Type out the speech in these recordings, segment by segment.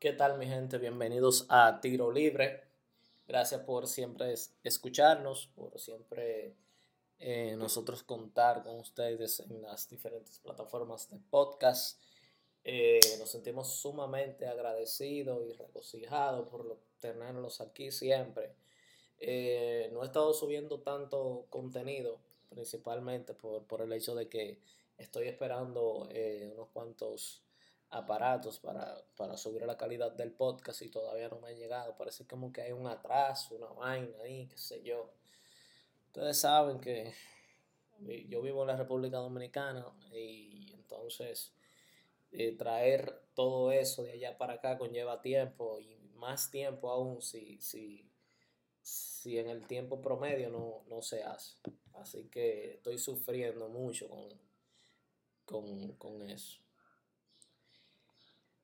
¿Qué tal mi gente? Bienvenidos a Tiro Libre. Gracias por siempre escucharnos, por siempre eh, nosotros contar con ustedes en las diferentes plataformas de podcast. Eh, nos sentimos sumamente agradecidos y regocijados por tenerlos aquí siempre. Eh, no he estado subiendo tanto contenido, principalmente por, por el hecho de que estoy esperando unos cuantos aparatos para, para subir la calidad del podcast y todavía no me ha llegado. Parece como que hay un atraso, una vaina ahí, qué sé yo. Ustedes saben que yo vivo en la República Dominicana y entonces eh, traer todo eso de allá para acá conlleva tiempo y más tiempo aún si, si, si en el tiempo promedio no, no se hace. Así que estoy sufriendo mucho con, con, con eso.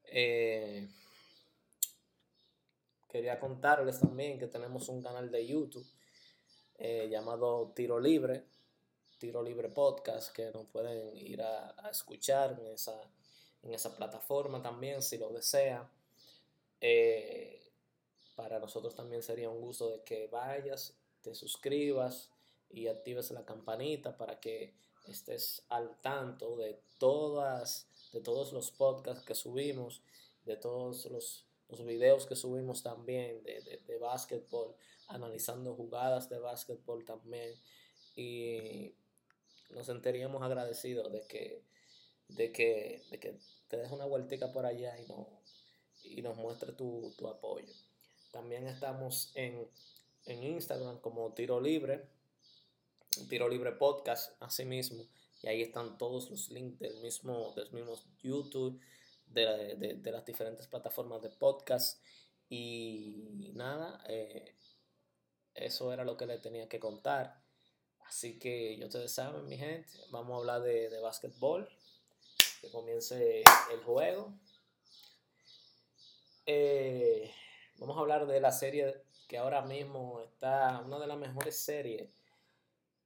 Eh, quería contarles también que tenemos un canal de YouTube eh, llamado Tiro Libre, Tiro Libre Podcast, que nos pueden ir a, escuchar en esa, en esa plataforma también si lo desea. Eh, para nosotros también sería un gusto de que vayas, te suscribas y actives la campanita para que estés al tanto de todas de todos los podcasts que subimos, de todos los, los videos que subimos también de, de, básquetbol, analizando jugadas de básquetbol también. Y nos sentiríamos agradecidos de que, de que, de que te des una vueltica por allá y, no, y nos muestre tu, tu apoyo. También estamos en, en Instagram como Tiro Libre, Tiro Libre Podcast, así mismo. Y ahí están todos los links del mismo, del mismo YouTube, de, las diferentes plataformas de podcast. Y nada, eh, eso era lo que le tenía que contar. Así que ya ustedes saben, mi gente, vamos a hablar de, de. Que comience el juego. Eh, vamos a hablar de la serie que ahora mismo está, una de las mejores series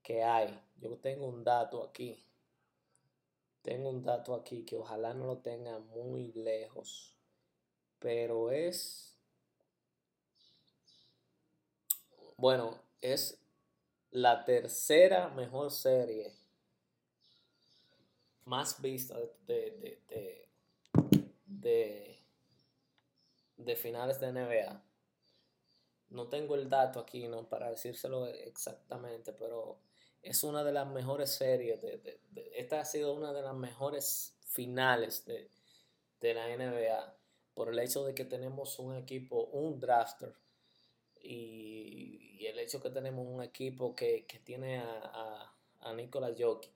que hay. Yo tengo un dato aquí. Tengo un dato aquí que ojalá no lo tenga muy lejos. Pero es... Bueno, es la tercera mejor serie más vista de, de, de, de, finales de NBA. No tengo el dato aquí, ¿no? Para decírselo exactamente, pero es una de las mejores series. De, esta ha sido una de las mejores finales de, la NBA por el hecho de que tenemos un equipo, un drafter, y, el hecho que tenemos un equipo que, tiene a, a, a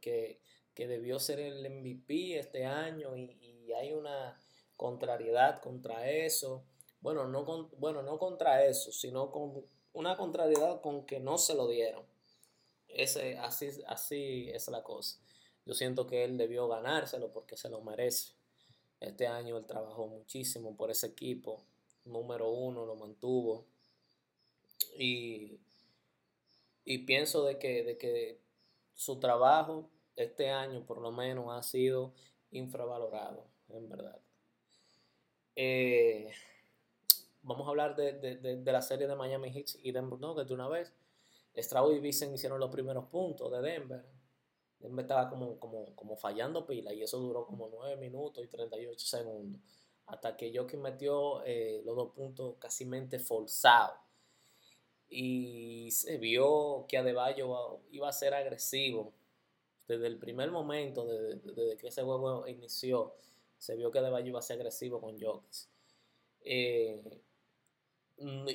que, que, debió ser el MVP este año, y, hay una contrariedad contra eso. Bueno no, con, bueno, no contra eso, sino con una contrariedad con que no se lo dieron. Ese, así, así es la cosa. Yo siento que él debió ganárselo porque se lo merece. Este año él trabajó muchísimo por ese equipo. Número uno lo mantuvo. Y, y pienso de que, de que su trabajo este año por lo menos ha sido infravalorado, en verdad. Eh, vamos a hablar de, de, la serie de Miami Heat y Denver Nuggets de una vez. Straub y Vincent hicieron los primeros puntos de Denver. Denver estaba como, como, como fallando pila y eso duró como 9 minutos y 38 segundos. Hasta que Jokic metió eh, los dos puntos casi forzados. Y se vio que Adebayo iba a ser agresivo. Desde el primer momento, desde, que ese juego inició, se vio que Adebayo iba a ser agresivo con Jokic. Eh, Mm,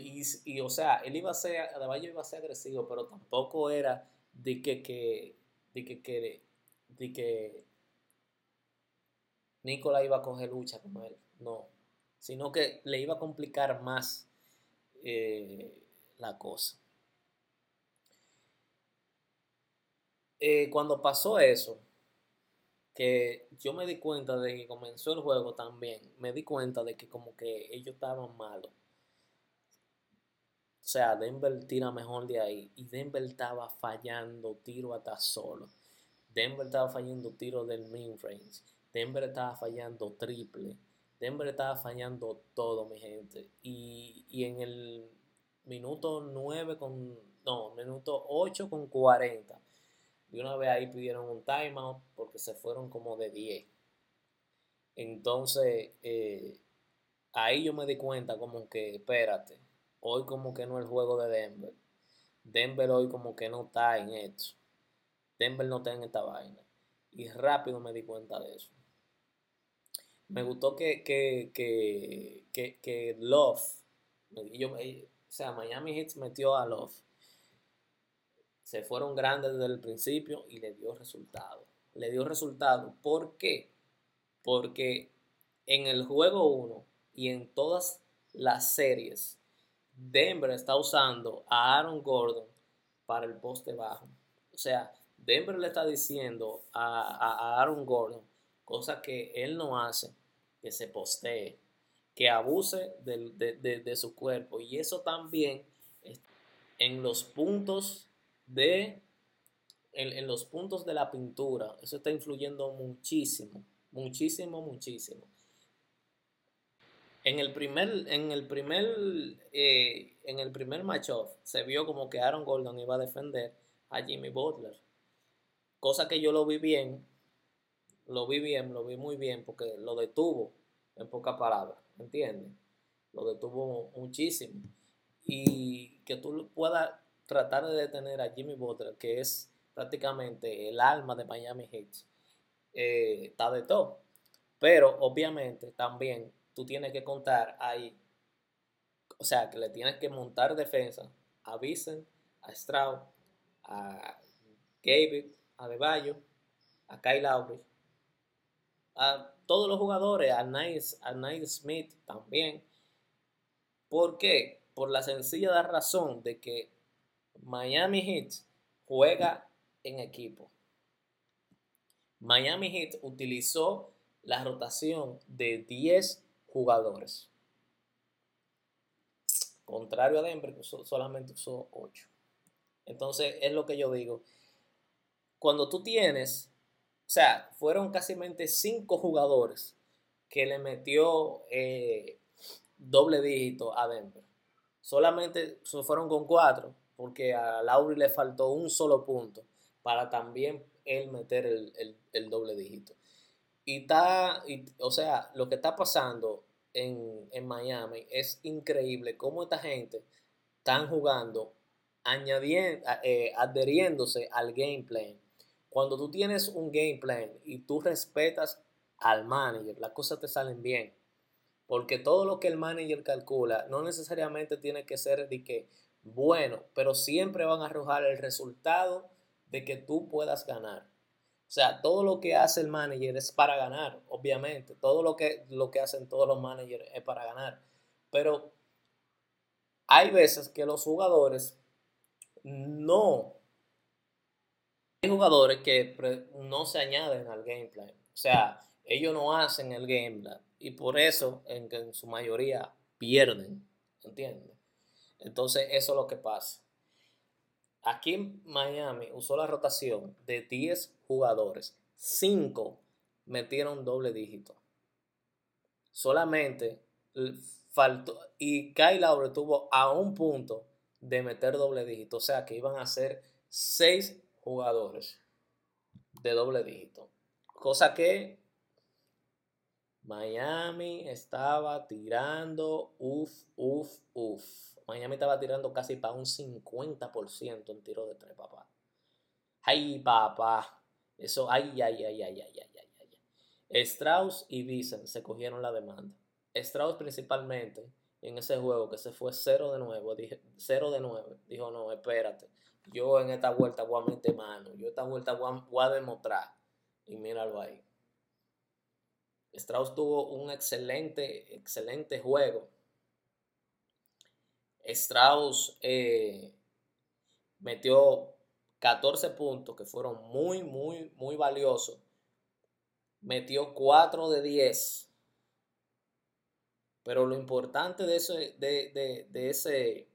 y, o sea, él iba a ser, Adebayo iba a ser agresivo, pero tampoco era de que, que, de que, que, de que Nicola iba a coger lucha con él, no, sino que le iba a complicar más eh, la cosa. Eh, cuando pasó eso, que yo me di cuenta de que comenzó el juego también, me di cuenta de que como que ellos estaban malos sea, Denver tira mejor de ahí. Y Denver estaba fallando tiro hasta solo. Denver estaba fallando tiro del main range. Denver estaba fallando triple. Denver estaba fallando todo, mi gente. Y, y en el minuto 9 con, no, minuto 8 con 40. Y una vez ahí pidieron un timeout porque se fueron como de 10. Entonces, eh, ahí yo me di cuenta como que, espérate, hoy como que no es el juego de Denver. Denver hoy como que no está en esto. Denver no está en esta vaina. Y rápido me di cuenta de eso. Me gustó que, que, que, que, que Love, yo, o sea, Miami Heat metió a Love. Se fueron grandes desde el principio y le dio resultado. Le dio resultado. ¿Por qué? Porque en el juego 1 y en todas las series, Denver está usando a Aaron Gordon para el poste bajo. O sea, Denver le está diciendo a, Aaron Gordon, cosa que él no hace, que se postee que abuse de, su cuerpo. Y eso también en los puntos de en, los puntos de la pintura. Eso está influyendo muchísimo, muchísimo, muchísimo. En el primer, en el primer, eh, en el primer match-off se vio como que Aaron Gordon iba a defender a Jimmy Butler. Cosa que yo lo vi bien, lo vi bien, lo vi muy bien porque lo detuvo en pocas palabras. ¿entiendes? Lo detuvo muchísimo. Y que tú puedas tratar de detener a Jimmy Butler, que es prácticamente el alma de Miami Heat, eh, está de todo. Pero obviamente también tú tienes que contar ahí, o sea, que le tienes que montar defensa a Vincent, a Stroud, a David, a Deballo, a Kyle Lowry, a todos los jugadores, a Nice, a Smith también. ¿Por qué? Por la sencilla razón de que Miami Heat juega en equipo. Miami Heat utilizó la rotación de 10 jugadores. Contrario a Denver, que solamente usó 8. Entonces, es lo que yo digo. Cuando tú tienes o sea, fueron casi cinco jugadores que le metió eh, doble dígito a Denver. Solamente fueron con cuatro, porque a Lauri le faltó un solo punto para también él meter el, doble dígito. Y está, o sea, lo que está pasando en, Miami es increíble cómo esta gente están jugando, añadiendo, eh, adheriéndose al gameplay cuando tú tienes un game plan y tú respetas al manager, las cosas te salen bien. Porque todo lo que el manager calcula no necesariamente tiene que ser de que bueno, pero siempre van a arrojar el resultado de que tú puedas ganar. O sea, todo lo que hace el manager es para ganar, obviamente. Todo lo que, lo que hacen todos los managers es para ganar. Pero hay veces que los jugadores no hay jugadores que no se añaden al gameplay. O sea, ellos no hacen el gameplay. Y por eso, en, en su mayoría, pierden. ¿Entiendes? Entonces, eso es lo que pasa. Aquí en Miami usó la rotación de 10 jugadores. 5 metieron doble dígito. Solamente faltó. Y Kyle Lowry tuvo a un punto de meter doble dígito. O sea que iban a ser 6 jugadores de doble dígito. Cosa que Miami estaba tirando, uff, uff, uff. Miami estaba tirando casi para un 50% en tiro de tres, papá. Ay, papá. Eso, ay, ay, ay, ay, ay, ay, ay, ay. Strauss y Vincent se cogieron la demanda. Strauss principalmente en ese juego que se fue 0 de nuevo, dije 0 de 9. Dijo, no, espérate yo en esta vuelta voy a meter mano, yo esta vuelta voy a, demostrar. Y míralo ahí. Strauss tuvo un excelente, excelente juego. Strauss eh, metió 14 puntos que fueron muy, muy, muy valiosos. Metió 4 de 10. Pero lo importante de, ese, de, de ese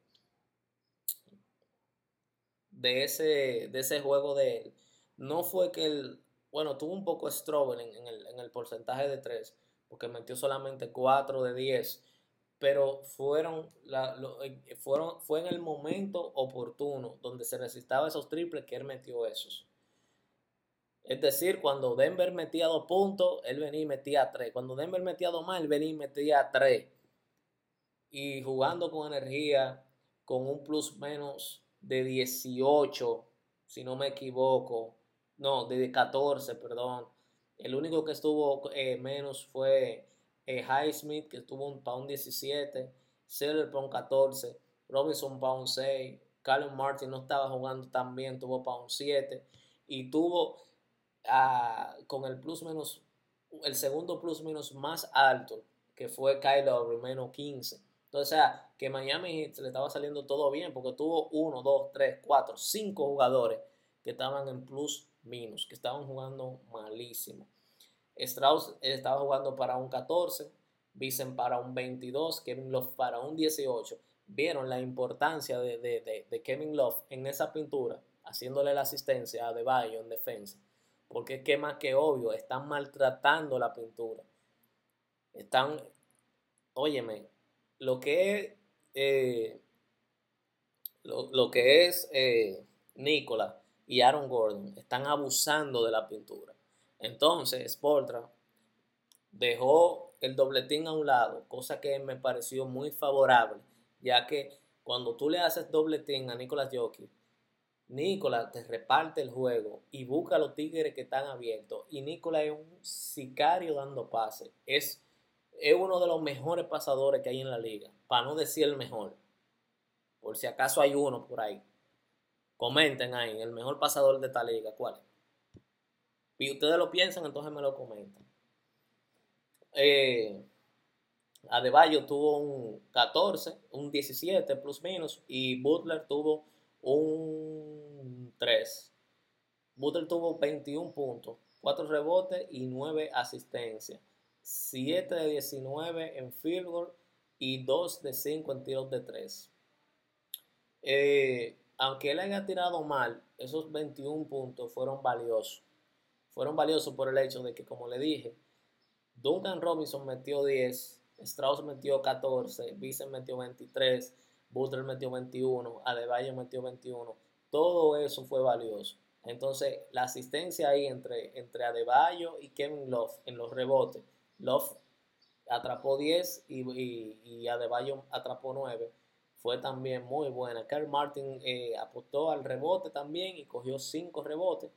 de ese, de ese juego de él no fue que él, bueno, tuvo un poco de struggle en, el, porcentaje de tres, porque metió solamente 4 de 10, pero fueron, la, eh, fueron, fue en el momento oportuno donde se necesitaba esos triples que él metió esos. Es decir, cuando Denver metía dos puntos, él venía y metía tres. Cuando Denver metía dos más, él venía y metía tres. Y jugando con energía, con un plus menos de 18, si no me equivoco. No, de 14, perdón. El único que estuvo eh, menos fue eh, Highsmith, que estuvo un, un 17. Seller para un 14. Robinson un 6. Callum Martin no estaba jugando tan bien, tuvo un 7. Y tuvo con el plus menos, el segundo plus menos más alto, que fue Kyle Lowry, menos 15. Entonces, o que Miami se le estaba saliendo todo bien, porque tuvo 1, 2, 3, 4, 5 jugadores que estaban en plus minus, que estaban jugando malísimo. Strauss estaba jugando para un 14, Vicen para un 22, Kevin Love para un 18. Vieron la importancia de, de, de Kevin Love en esa pintura, haciéndole la asistencia a De Bayo en defensa. Porque es que más que obvio, están maltratando la pintura. Están, óyeme, lo que es, eh, lo, que es eh, y Aaron Gordon están abusando de la pintura. Entonces, Sportra dejó el dobletín a un lado, cosa que me pareció muy favorable, ya que cuando tú le haces dobletín a Nicolas Jokic, Nicolás te reparte el juego y busca a los tigres que están abiertos. Y Nicolás es un sicario dando pases. Es, es uno de los mejores pasadores que hay en la liga. Para no decir el mejor. Por si acaso hay uno por ahí. Comenten ahí, el mejor pasador de esta liga, ¿cuál es? Y ustedes lo piensan, entonces me lo comentan. Eh, Adebayo tuvo un 14, un 17 plus menos. Y Butler tuvo un 3. Butler tuvo 21 puntos, 4 rebotes y 9 asistencias. 7 de 19 en field goal y 2 de 5 en tiros de 3. Eh, aunque él haya tirado mal, esos 21 puntos fueron valiosos. Fueron valiosos por el hecho de que, como le dije, Duncan Robinson metió 10, Strauss metió 14, Vincent metió 23, Butler metió 21, Adebayo metió 21. Todo eso fue valioso. Entonces, la asistencia ahí entre, entre Adebayo y Kevin Love en los rebotes. Love atrapó 10 y, y, Adebayo atrapó 9. Fue también muy buena. Carl Martin eh, apostó al rebote también y cogió 5 rebotes.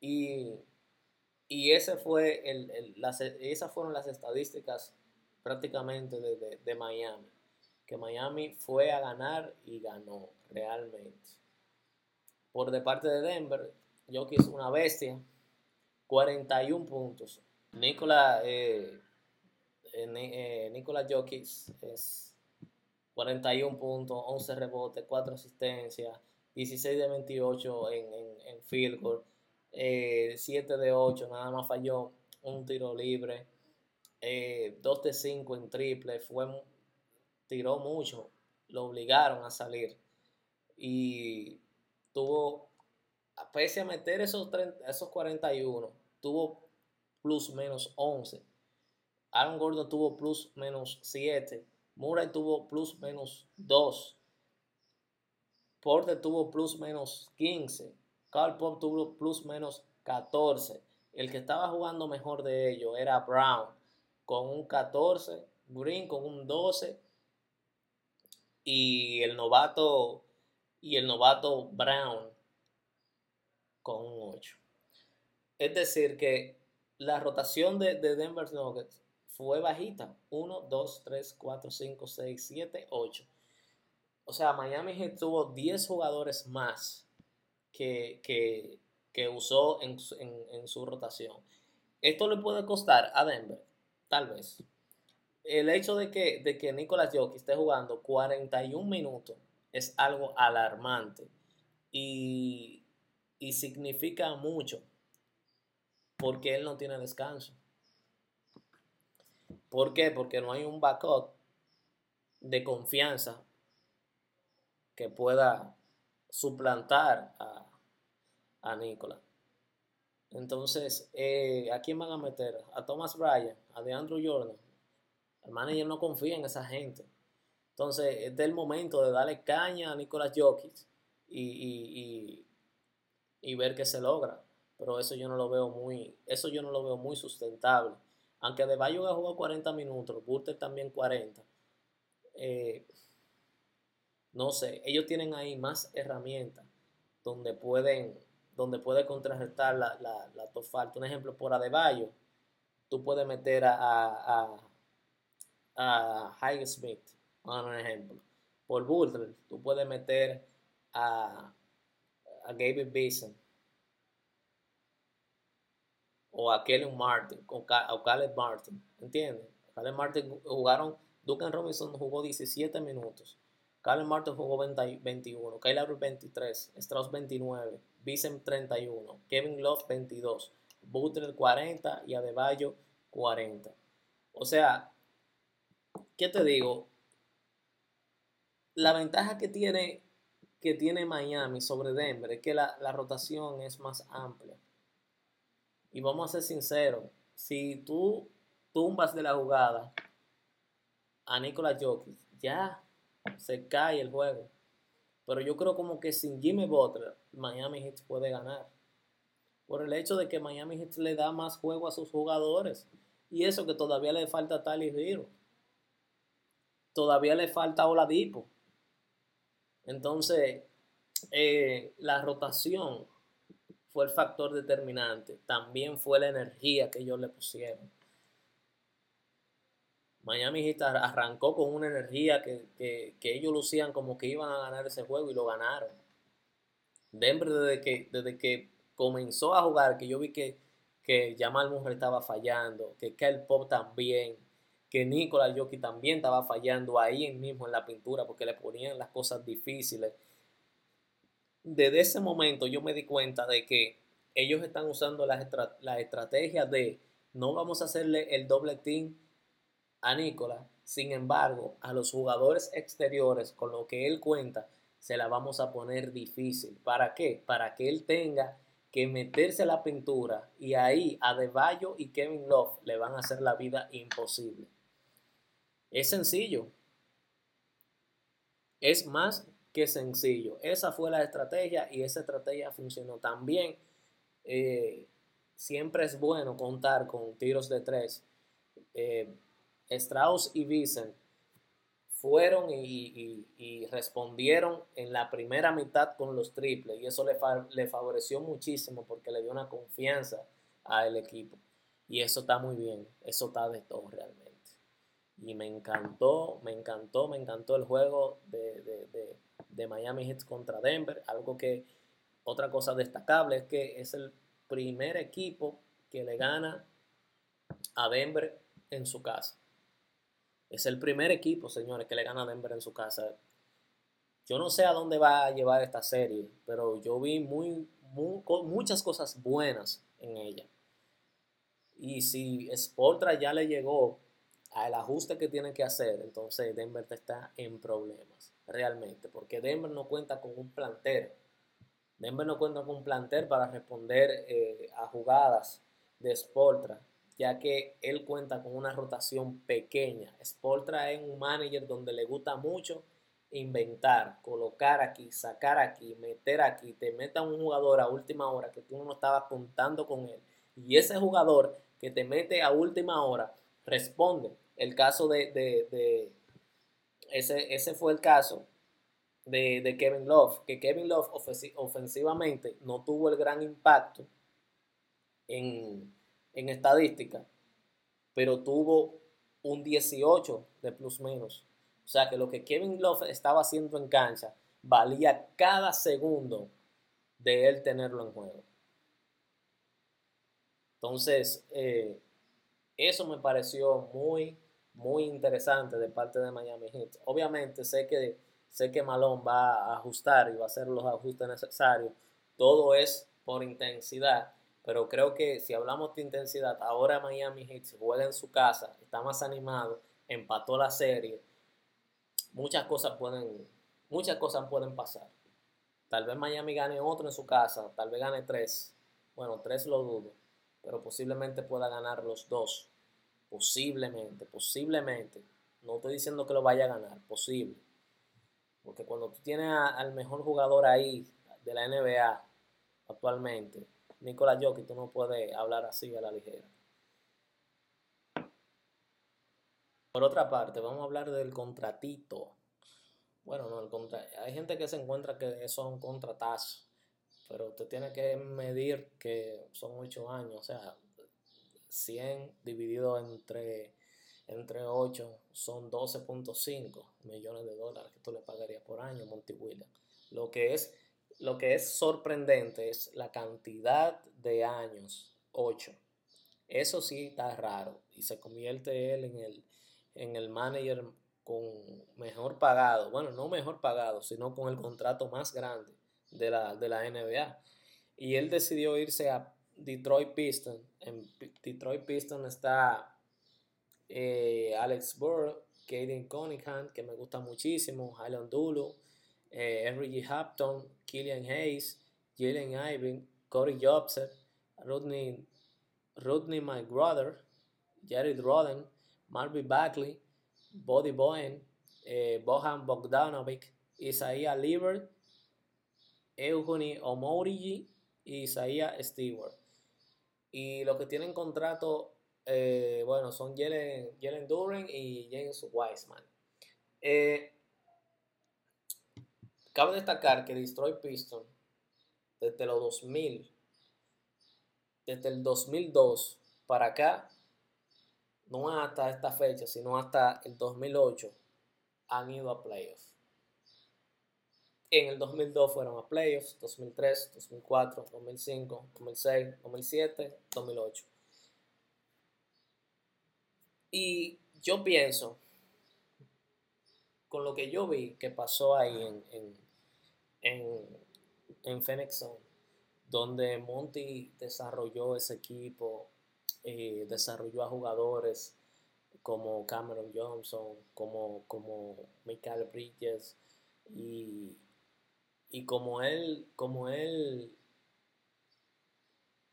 Y, y ese fue el, esas fueron las estadísticas prácticamente de, de Miami que Miami fue a ganar y ganó realmente. Por de parte de Denver, Jokic es una bestia, 41 puntos. Nikola, eh, eh, eh Jokic es 41 puntos, 11 rebotes, 4 asistencias, 16 de 28 en, en, field goal, 7 eh, de 8, nada más falló un tiro libre, 2 de 5 en triple, fue tiró mucho, lo obligaron a salir. Y tuvo, pese a meter esos, 30, esos 41, tuvo plus menos 11. Aaron Gordon tuvo plus menos 7. Murray tuvo plus menos 2. Porter tuvo plus menos 15. Carl Pop tuvo plus menos 14. El que estaba jugando mejor de ellos era Brown con un 14. Green con un 12 y el novato y el novato Brown con un 8. Es decir, que la rotación de, Denver Nuggets fue bajita. 1, 2, 3, 4, 5, 6, 7, 8. O sea, Miami Heat tuvo 10 jugadores más que, que, usó en, en, su rotación. ¿Esto le puede costar a Denver? Tal vez el hecho de que, de que Nicolas Jokic esté jugando 41 minutos es algo alarmante y, significa mucho porque él no tiene descanso. ¿Por qué? Porque no hay un backup de confianza que pueda suplantar a, a. Entonces, eh, ¿a quién van a meter? A Thomas Bryan, a DeAndre Jordan. El manager no confía en esa gente. Entonces, es del momento de darle caña a Nicolas Jokic y, y, ver qué se logra. Pero eso yo no lo veo muy, eso yo no lo veo muy sustentable. Aunque Adebayo ha jugado 40 minutos, Burter también 40. Eh, no sé, ellos tienen ahí más herramientas donde pueden, donde puede contrarrestar la, la, la. Un ejemplo, por Adebayo, tú puedes meter a, a, a, a Smith, un ejemplo. Por Butler, tú puedes meter a, a Gabe Beeson o a Kelly Martin o, a Caleb Martin, ¿entiendes? Caleb Martin jugaron, Duncan Robinson jugó 17 minutos, Caleb Martin jugó 21, Kyle 23, Strauss 29, Beeson 31, Kevin Love 22, Butler 40 y Adebayo 40. O sea, ¿qué te digo? La ventaja que tiene que tiene Miami sobre Denver es que la, rotación es más amplia. Y vamos a ser sinceros, si tú tumbas de la jugada a Nikola Jokic, ya se cae el juego. Pero yo creo como que sin Jimmy Butler, Miami Heat puede ganar. Por el hecho de que Miami Heat le da más juego a sus jugadores. Y eso que todavía le falta Tali Hero. Todavía le falta Oladipo. Entonces, eh, la rotación fue el factor determinante. También fue la energía que ellos le pusieron. Miami Heat arrancó con una energía que, ellos lucían como que iban a ganar ese juego y lo ganaron. Denver desde que, desde que comenzó a jugar, que yo vi que, que Jamal Murray estaba fallando, que Kyle Pop también, que Nicolas Jockey también estaba fallando ahí mismo en la pintura porque le ponían las cosas difíciles. Desde ese momento yo me di cuenta de que ellos están usando la estrategia de no vamos a hacerle el doble team a Nicolas, sin embargo, a los jugadores exteriores con lo que él cuenta, se la vamos a poner difícil. ¿Para qué? Para que él tenga que meterse a la pintura y ahí a Deballo y Kevin Love le van a hacer la vida imposible. Es sencillo. Es más que sencillo. Esa fue la estrategia y esa estrategia funcionó. También eh, siempre es bueno contar con tiros de tres. Eh, Strauss y Wiesen fueron y, respondieron en la primera mitad con los triples y eso le, favoreció muchísimo porque le dio una confianza al equipo. Y eso está muy bien, eso está de todo realmente y me encantó, me encantó, me encantó el juego de, Miami Heat contra Denver. Algo que, otra cosa destacable es que es el primer equipo que le gana a Denver en su casa. Es el primer equipo, señores, que le gana a Denver en su casa. Yo no sé a dónde va a llevar esta serie, pero yo vi muy, muchas cosas buenas en ella. Y si Sportra ya le llegó al ajuste que tienen que hacer, entonces Denver está en problemas, realmente, porque Denver no cuenta con un plantel. Denver no cuenta con un plantel para responder eh, a jugadas de Sportra, ya que él cuenta con una rotación pequeña. Sportra es un manager donde le gusta mucho inventar, colocar aquí, sacar aquí, meter aquí, te meta un jugador a última hora que tú no estabas contando con él. Y ese jugador que te mete a última hora responde el caso de, ese, ese fue el caso de, Kevin Love, que Kevin Love ofensivamente no tuvo el gran impacto en, en estadística, pero tuvo un 18 de plus menos. O sea que lo que Kevin Love estaba haciendo en cancha valía cada segundo de él tenerlo en juego. Entonces, eh, eso me pareció muy, muy interesante de parte de Miami Heat. Obviamente sé que, sé que Malone va a ajustar y va a hacer los ajustes necesarios. Todo es por intensidad. Pero creo que si hablamos de intensidad, ahora Miami Heat juega en su casa, está más animado, empató la serie. Muchas cosas pueden, muchas cosas pueden pasar. Tal vez Miami gane otro en su casa, tal vez gane tres. Bueno, tres lo dudo, pero posiblemente pueda ganar los dos. Posiblemente, posiblemente. No estoy diciendo que lo vaya a ganar, posible. Porque cuando tú tienes al mejor jugador ahí de la NBA actualmente, Nicolás Jokic, tú no puedes hablar así a la ligera. Por otra parte, vamos a hablar del contratito. Bueno, no, el contra... hay gente que se encuentra que son contratazos, pero usted tiene que medir que son 8 años, o sea, 100 dividido entre, entre 8 son 12.5 millones de dólares que tú le pagarías por año Monty Williams. Lo que es lo que es sorprendente es la cantidad de años, 8. Eso sí está raro y se convierte él en el en el manager con mejor pagado, bueno, no mejor pagado, sino con el contrato más grande de la, de la NBA. Y él decidió irse a Detroit Pistons. En Detroit Pistons está eh, Alex Burr, Kaden Cunningham, que me gusta muchísimo, Highland Dulu, eh, Henry G. Hampton, Killian Hayes, Jalen Ivan, Corey Jobson, Rodney, Rodney My Brother, Jared Roden, Marvin Bagley, Body Bowen, eh, Bohan Bogdanovic, Isaiah Lieber, Eugenie Omorigi y Isaiah Stewart. Y los que tienen contrato, eh, bueno, son Jalen, Jalen Duren y James Wiseman. Cabe destacar que Destroy Piston, desde los 2000, desde el 2002 para acá, no hasta esta fecha, sino hasta el 2008, han ido a playoffs. En el 2002 fueron a playoffs, 2003, 2004, 2005, 2006, 2007, 2008. Y yo pienso, con lo que yo vi que pasó ahí en, en, en, en donde Monty desarrolló ese equipo, eh, desarrolló a jugadores como Cameron Johnson, como, como Michael Bridges y, y como él, como él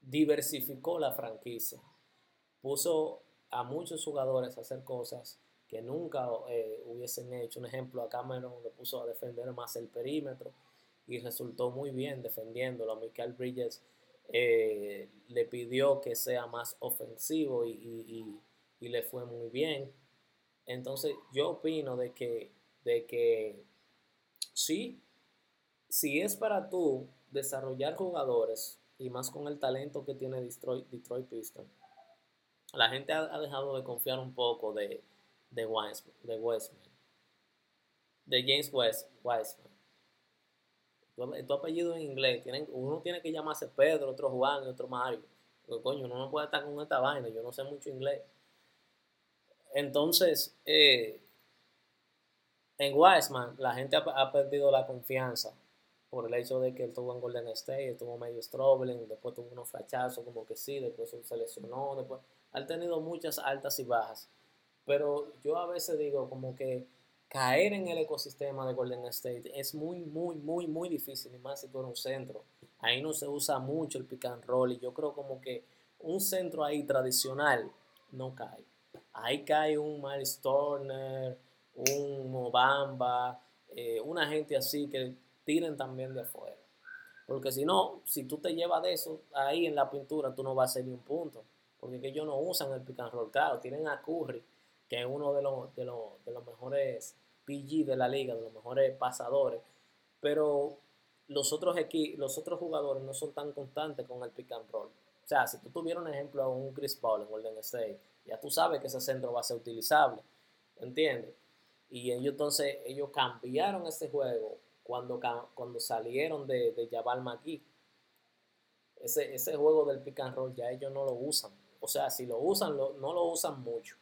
diversificó la franquicia, puso a muchos jugadores a hacer cosas que nunca eh, hubiesen hecho. Un ejemplo, a Cameron lo puso a defender más el perímetro y resultó muy bien defendiéndolo. Michael Bridges eh, le pidió que sea más ofensivo y, le fue muy bien. Entonces yo opino de que, de que sí, si es para tú desarrollar jugadores y más con el talento que tiene Detroit, Detroit Pistons, la gente ha, dejado de confiar un poco de, de, de Westman, de James West, Wiseman tu, apellido en inglés, tienen, uno tiene que llamarse Pedro, otro Juan otro Mario. Porque, coño, uno no puede estar con esta vaina, yo no sé mucho inglés. Entonces, eh, en Wiseman, la gente ha, perdido la confianza por el hecho de que él estuvo en Golden State, estuvo medio struggling, después tuvo unos flachazos como que sí, después se lesionó, después ha tenido muchas altas y bajas. Pero yo a veces digo como que caer en el ecosistema de Golden State es muy, muy, muy, muy difícil, y más si tú eres un centro. Ahí no se usa mucho el pick and roll y yo creo como que un centro ahí tradicional no cae. Ahí cae un Miles un Mobamba, eh, una gente así que tiren también de afuera. Porque si no, si tú te llevas de eso ahí en la pintura, tú no vas a hacer ni un punto. Porque ellos no usan el pick and roll. Claro, tienen a Curry, que es uno de los, de los, de los mejores PG de la liga, de los mejores pasadores, pero los otros, los otros jugadores no son tan constantes con el pick and roll. O sea, si tú tuvieras un ejemplo a un Chris Paul en Golden State, ya tú sabes que ese centro va a ser utilizable, ¿entiendes? Y ellos entonces, ellos cambiaron ese juego cuando, cuando salieron de, de Jabal McGee. Ese, ese juego del pick and roll ya ellos no lo usan. O sea, si lo usan, no lo usan mucho.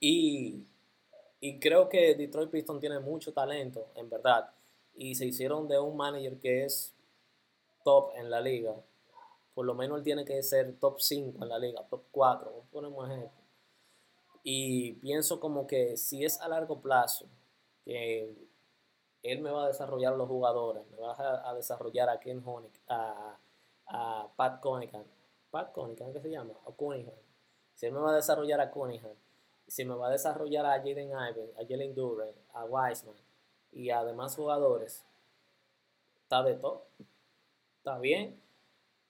Y y creo que Detroit Pistons tiene mucho talento, en verdad. Y se hicieron de un manager que es top en la liga. Por lo menos él tiene que ser top 5 en la liga, top 4, ponemos ejemplo. Y pienso como que si es a largo plazo, que él me va a desarrollar los jugadores, me va a, desarrollar a Ken Honig, a, Pat Cunningham, Pat Cunningham, ¿qué se llama? O Cunningham. Si él me va a desarrollar a Cunningham, si me va a desarrollar a Jaden Ivan, a Jalen Duren, a Wiseman y a demás jugadores, está de todo. Está bien,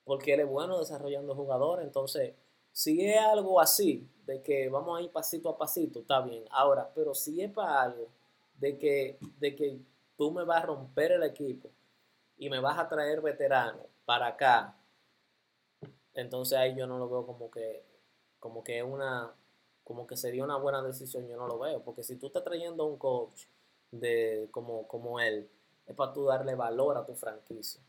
porque él es bueno desarrollando jugadores. Entonces, si es algo así, de que vamos a ir pasito a pasito, está bien. Ahora, pero si es para algo de que, de que tú me vas a romper el equipo y me vas a traer veteranos para acá, entonces ahí yo no lo veo como que, como que una, como que sería una buena decisión, yo no lo veo, porque si tú estás trayendo a un coach de, como, como él, es para tú darle valor a tu franquicia,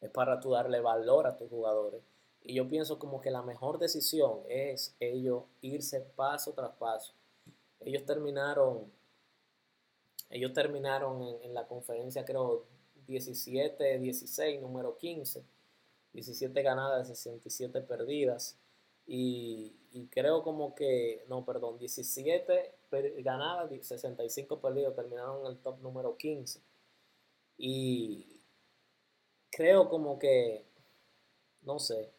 es para tú darle valor a tus jugadores. Y yo pienso como que la mejor decisión es ellos irse paso tras paso. Ellos terminaron, ellos terminaron en, la conferencia creo 17, 16, número 15 17 ganadas, 67 perdidas. Y, creo como que, no, perdón, 17 ganadas, 65 perdidas, terminaron en el top número 15. Y creo como que, no sé,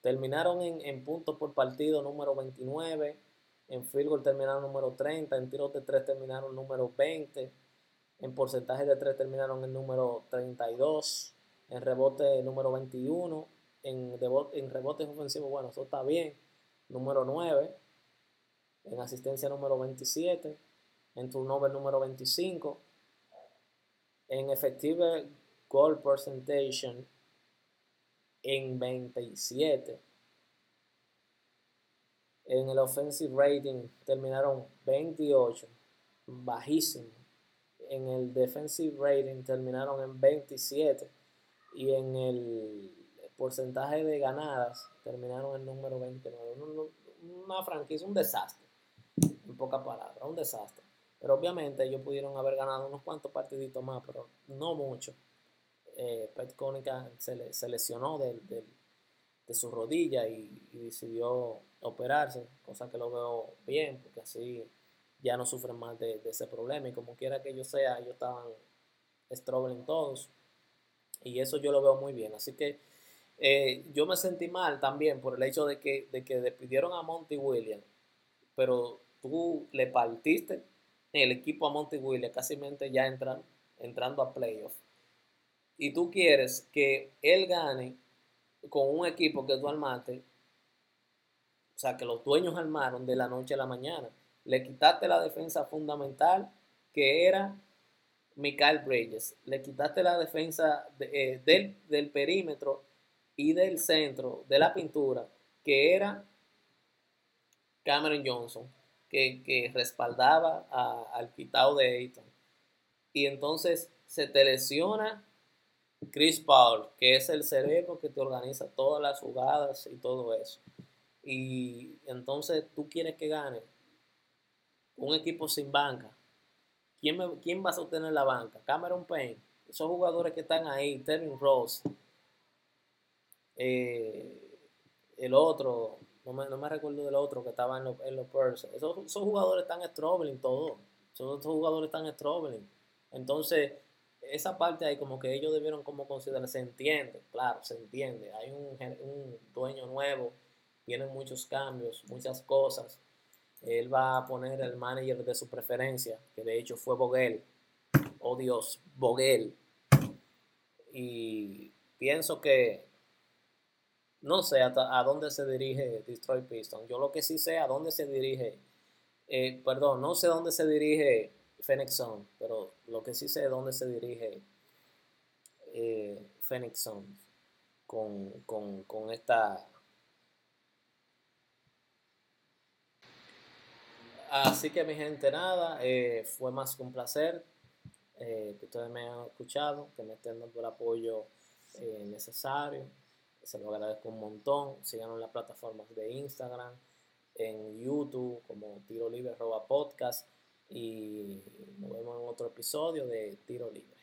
terminaron en, puntos por partido número 29, en field goal terminaron número 30, en tiros de 3 terminaron número 20, en porcentaje de 3 terminaron el número 32 en rebote número 21, en, rebotes ofensivos, bueno, eso está bien, número 9, en asistencia número 27, en turnover número 25, en effective goal percentage en 27. En el offensive rating terminaron 28, bajísimo. En el defensive rating terminaron en 27 y en el porcentaje de ganadas terminaron en número 29. Una franquicia, un desastre, en pocas palabras, un desastre. Pero obviamente ellos pudieron haber ganado unos cuantos partiditos más, pero no mucho. Eh, Pet se, se lesionó de, su rodilla y, decidió operarse, cosa que lo veo bien, porque así ya no sufren más de, ese problema. Y como quiera que ellos sea, ellos estaban struggling todos. Y eso yo lo veo muy bien. Así que eh, yo me sentí mal también por el hecho de que, de que despidieron a Monty Williams, pero tú le partiste el equipo a Monty Williams, casi ya entran, entrando a playoff. Y tú quieres que él gane con un equipo que tú armaste, o sea, que los dueños armaron de la noche a la mañana. Le quitaste la defensa fundamental que era Mikael Bridges. Le quitaste la defensa eh, del, perímetro y del centro de la pintura, que era Cameron Johnson, que, respaldaba al quitado de Ayton. Y entonces se te lesiona Chris Paul, que es el cerebro que te organiza todas las jugadas y todo eso. Y entonces tú quieres que gane un equipo sin banca ¿Quién, ¿Quién va a sostener la banca? Cameron Payne. Esos jugadores que están ahí, Terry Rose. Eh, el otro, no me, no me, recuerdo del otro que estaba en los, en los Esos, esos, jugadores están struggling todos. Esos, jugadores están struggling. Entonces, esa parte ahí como que ellos debieron como considerar, se entiende, claro, se entiende. Hay un, un dueño nuevo, tienen muchos cambios, muchas cosas él va a poner el manager de su preferencia, que de hecho fue Boguel. Oh Dios, Boguel. Y pienso que no sé a dónde se dirige Destroy Piston. Yo lo que sí sé a dónde se dirige, eh, perdón, no sé dónde se dirige Phoenix pero lo que sí sé es dónde se dirige eh, Phoenix Sun con, con esta Así que mi gente, nada, eh, fue más que un placer eh, que ustedes me hayan escuchado, que me estén dando el apoyo necesario. Se lo agradezco un montón. Síganos en las plataformas de Instagram, en YouTube como Tiro Libre Roba Podcast y nos vemos en otro episodio de Tiro Libre.